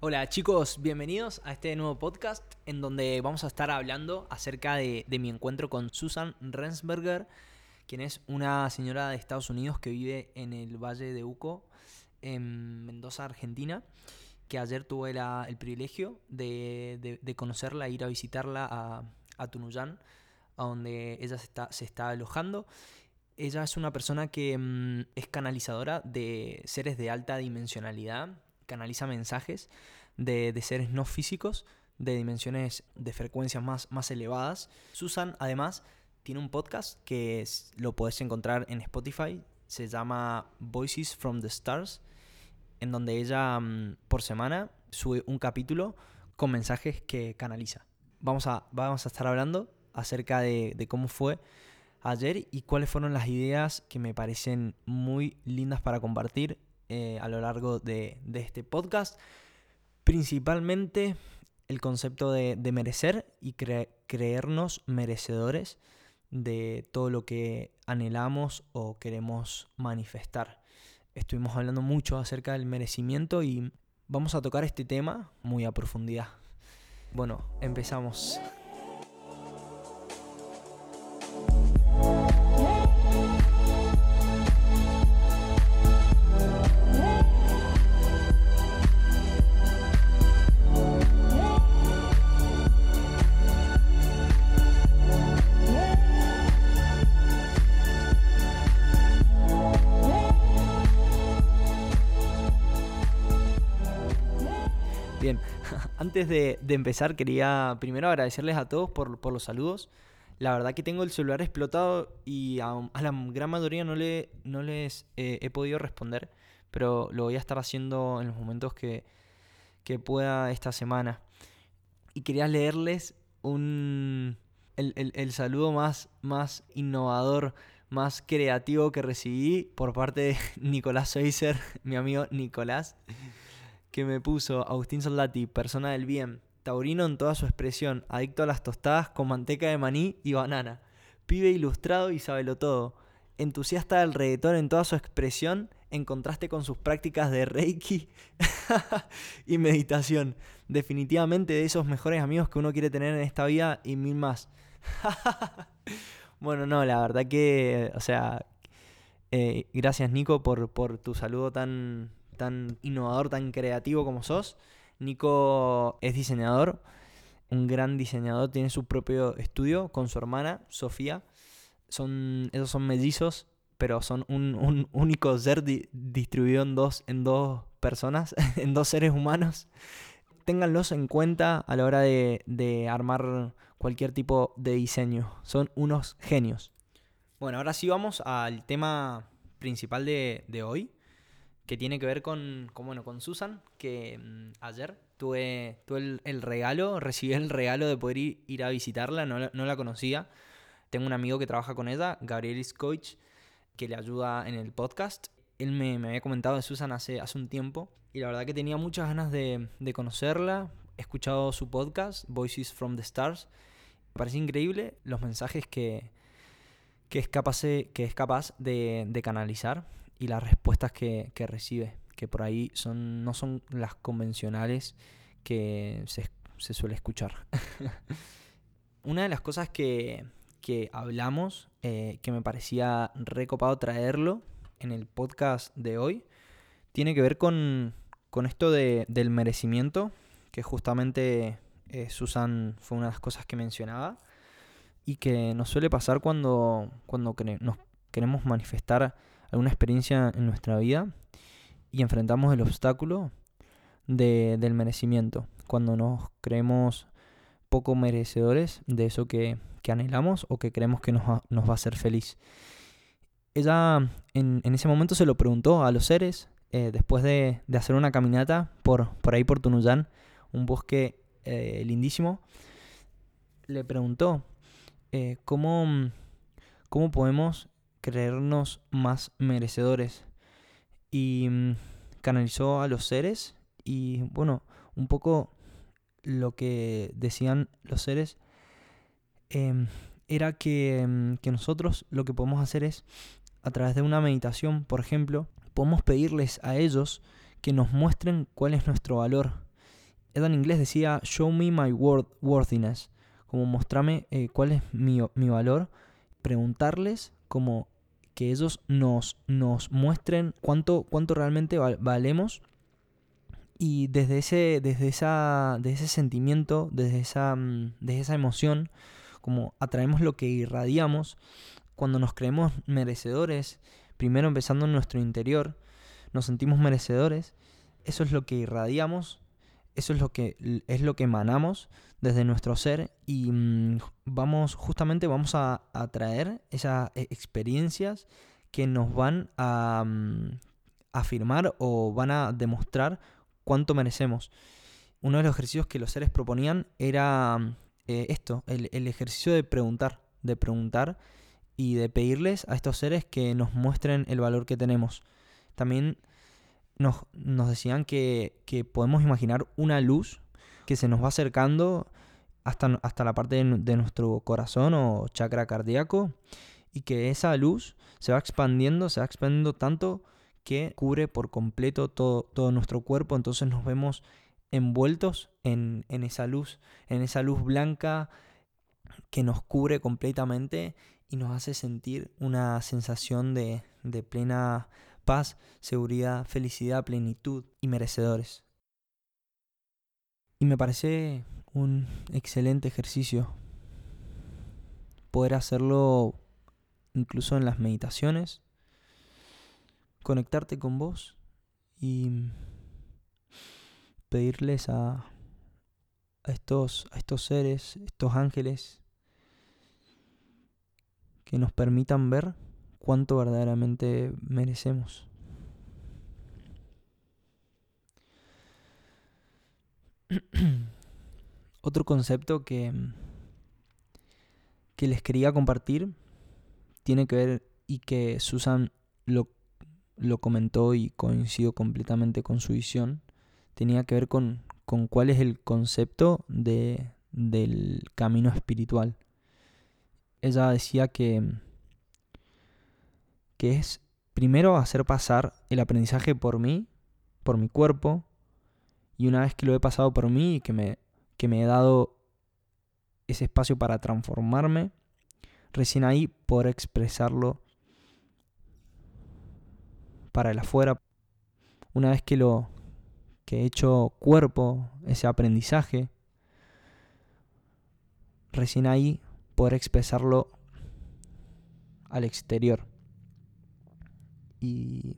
Hola chicos, bienvenidos a este nuevo podcast en donde vamos a estar hablando acerca de, mi encuentro con Susan Rensberger, quien es una señora de Estados Unidos que vive en el Valle de Uco, en Mendoza, Argentina, que ayer tuve el privilegio de, conocerla, ir a visitarla a, Tunuyán, donde ella se está, se está alojando. Ella es una persona que mm, es canalizadora de seres de alta dimensionalidad, canaliza mensajes de, seres no físicos, de dimensiones de frecuencias más, más elevadas. Susan, además, tiene un podcast que lo puedes encontrar en Spotify. Se llama Voices from the Stars, en donde ella mm, por semana sube un capítulo con mensajes que canaliza. Vamos a, vamos a estar hablando acerca de, cómo fue ayer y cuáles fueron las ideas que me parecen muy lindas para compartir eh, a lo largo de, este podcast. Principalmente el concepto de, merecer y creernos merecedores de todo lo que anhelamos o queremos manifestar. Estuvimos hablando mucho acerca del merecimiento y vamos a tocar este tema muy a profundidad. Bueno, empezamos. Antes de, empezar, quería primero agradecerles a todos por, los saludos. La verdad que tengo el celular explotado y a, la gran mayoría no, le, no les he podido responder, pero lo voy a estar haciendo en los momentos que, pueda esta semana. Y quería leerles un, el, saludo más, más innovador, más creativo que recibí por parte de Nicolás Seiser, mi amigo Nicolás que me puso Agustín Soldati, persona del bien, taurino en toda su expresión, adicto a las tostadas con manteca de maní y banana, pibe ilustrado y sabelo todo, entusiasta del reggaetón en toda su expresión, en contraste con sus prácticas de reiki y meditación. Definitivamente de esos mejores amigos que uno quiere tener en esta vida y mil más. bueno, no, la verdad que, o sea, eh, gracias Nico por, por tu saludo tan, tan innovador, tan creativo como sos. Nico es diseñador, un gran diseñador, tiene su propio estudio con su hermana, Sofía. Son, esos son mellizos, pero son un, único ser distribuido en dos, en dos personas, en dos seres humanos. Ténganlos en cuenta a la hora de, armar cualquier tipo de diseño. Son unos genios. Bueno, ahora sí vamos al tema principal de, de hoy, que tiene que ver con, bueno, con Susan, que mm, ayer tuve, tuve el, regalo, recibí el regalo de poder ir, a visitarla, no, la conocía. Tengo un amigo que trabaja con ella, Gabriel Coach, que le ayuda en el podcast. Él me, había comentado de Susan hace, hace un tiempo y la verdad que tenía muchas ganas de, conocerla. He escuchado su podcast, Voices from the Stars. Me parece increíble los mensajes que, que, es, capaz, que es capaz de, de canalizar y las respuestas que, recibe, que por ahí son, no son las convencionales que se, suele escuchar. Una de las cosas que, hablamos, eh, que me parecía recopado traerlo en el podcast de hoy, tiene que ver con, esto del merecimiento, que justamente eh, Susan fue una de las cosas que mencionaba, y que nos suele pasar cuando, cuando nos queremos manifestar alguna experiencia en nuestra vida y enfrentamos el obstáculo del merecimiento, cuando nos creemos poco merecedores de eso que, anhelamos o que creemos que nos va, a hacer feliz. Ella en, ese momento se lo preguntó a los seres, eh, después de, hacer una caminata por, por ahí por Tunuyán, un bosque eh, lindísimo, le preguntó eh, cómo, cómo podemos creernos más merecedores. Y mm, canalizó a los seres y bueno, un poco lo que decían los seres em, era que, em, que nosotros lo que podemos hacer es, a través de una meditación, por ejemplo, podemos pedirles a ellos que nos muestren cuál es nuestro valor. ella en inglés decía, show me my worthiness, como mostrarme eh, cuál es mi, mi, valor, preguntarles como que ellos nos, nos muestren cuánto, cuánto realmente valemos. Y desde ese, desde esa, ese sentimiento, desde esa, mm, desde esa emoción, como atraemos lo que irradiamos, cuando nos creemos merecedores, primero empezando en nuestro interior, nos sentimos merecedores, eso es lo que irradiamos, eso es lo que es lo que emanamos desde nuestro ser y mm, vamos justamente vamos a atraer esas e, experiencias que nos van a mm, afirmar o van a demostrar cuánto merecemos. Uno de los ejercicios que los seres proponían era mm, eh, esto, el, el ejercicio de preguntar, de preguntar y de pedirles a estos seres que nos muestren el valor que tenemos. También nos, decían que, podemos imaginar una luz que se nos va acercando hasta, hasta la parte de, nuestro corazón o chakra cardíaco y que esa luz se va expandiendo, se va expandiendo tanto que cubre por completo todo, todo nuestro cuerpo, entonces nos vemos envueltos en, en, esa luz, en esa luz blanca que nos cubre completamente y nos hace sentir una sensación de, de plena paz, seguridad, felicidad, plenitud y merecedores. Y me parece un excelente ejercicio poder hacerlo incluso en las meditaciones, conectarte con vos y pedirles a, estos, a estos seres, estos ángeles, que nos permitan ver cuánto verdaderamente merecemos. Otro concepto que, que les quería compartir tiene que ver y que Susan lo, lo comentó y coincido completamente con su visión, tenía que ver con, con cuál es el concepto de, del camino espiritual. Ella decía que que es primero hacer pasar el aprendizaje por mí, por mi cuerpo, y una vez que lo he pasado por mí y que me, que me he dado ese espacio para transformarme, recién ahí poder expresarlo para el afuera. Una vez que lo que he hecho cuerpo, ese aprendizaje, recién ahí poder expresarlo al exterior y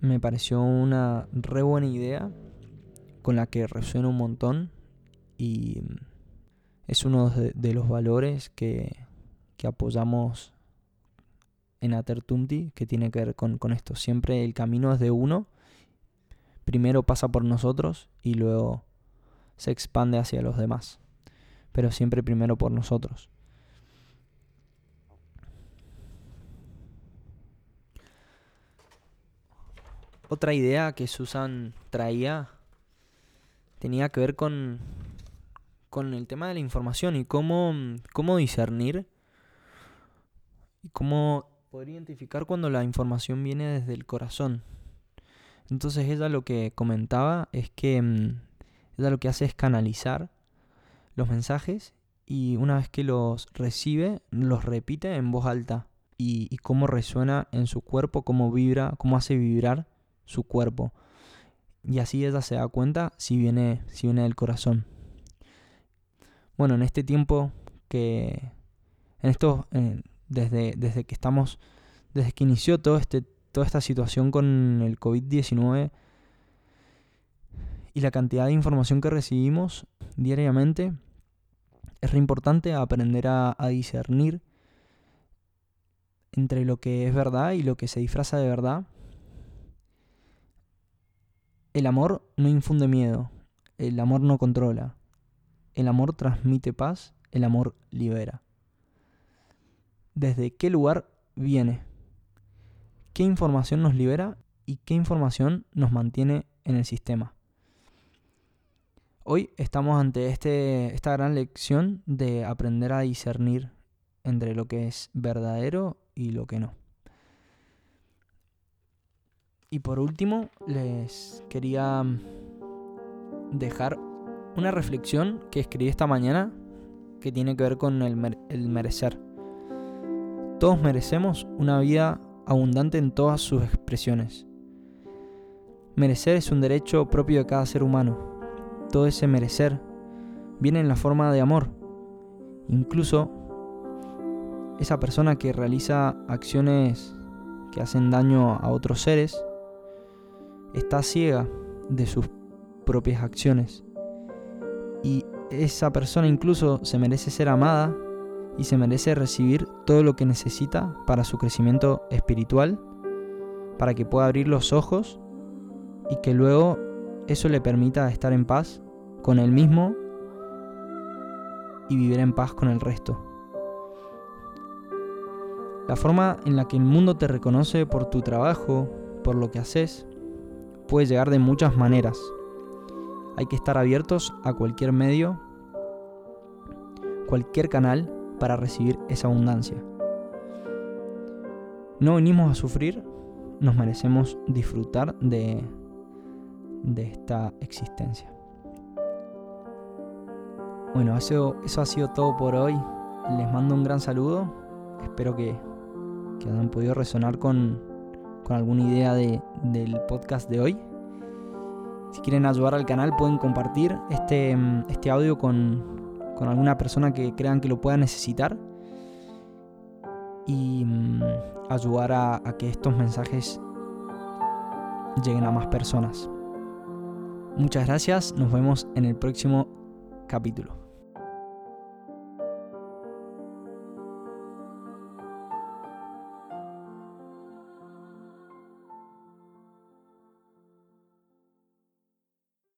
me pareció una re buena idea con la que resuena un montón y es uno de, los valores que, que, apoyamos en Atertunti que tiene que ver con, con esto. Siempre el camino es de uno, primero pasa por nosotros y luego se expande hacia los demás, pero siempre primero por nosotros. Otra idea que Susan traía tenía que ver con, con el tema de la información y cómo, cómo discernir y cómo poder identificar cuando la información viene desde el corazón. Entonces ella lo que comentaba es que mm, ella lo que hace es canalizar los mensajes y una vez que los recibe, los repite en voz alta y, y cómo resuena en su cuerpo, cómo vibra, cómo hace vibrar su cuerpo. Y así ella se da cuenta si viene, si viene del corazón. Bueno, en este tiempo que. En desde, desde que estamos. Desde que inició todo este, toda esta situación con el COVID-19 y la cantidad de información que recibimos diariamente, es re importante aprender a, a discernir entre lo que es verdad y lo que se disfraza de verdad el amor no infunde miedo, el amor no controla, el amor transmite paz, el amor libera. ¿Desde qué lugar viene? ¿Qué información nos libera y qué información nos mantiene en el sistema? Hoy estamos ante este, esta gran lección de aprender a discernir entre lo que es verdadero y lo que no. Y por último, les quería dejar una reflexión que escribí esta mañana que tiene que ver con el, el merecer. Todos merecemos una vida abundante en todas sus expresiones. Merecer es un derecho propio de cada ser humano. Todo ese merecer viene en la forma de amor. Incluso esa persona que realiza acciones que hacen daño a otros seres está ciega de sus propias acciones. Y esa persona incluso se merece ser amada y se merece recibir todo lo que necesita para su crecimiento espiritual, para que pueda abrir los ojos y que luego eso le permita estar en paz con él mismo y vivir en paz con el resto. La forma en la que el mundo te reconoce por tu trabajo, por lo que haces, puede llegar de muchas maneras. Hay que estar abiertos a cualquier medio, cualquier canal para recibir esa abundancia. No venimos a sufrir, nos merecemos disfrutar de, de esta existencia. Bueno, eso, eso ha sido todo por hoy. Les mando un gran saludo. Espero que, que hayan podido resonar con, con alguna idea de, del podcast de hoy. Si quieren ayudar al canal pueden compartir este, este audio con, con alguna persona que crean que lo pueda necesitar y mm, ayudar a, a que estos mensajes lleguen a más personas. Muchas gracias, nos vemos en el próximo capítulo.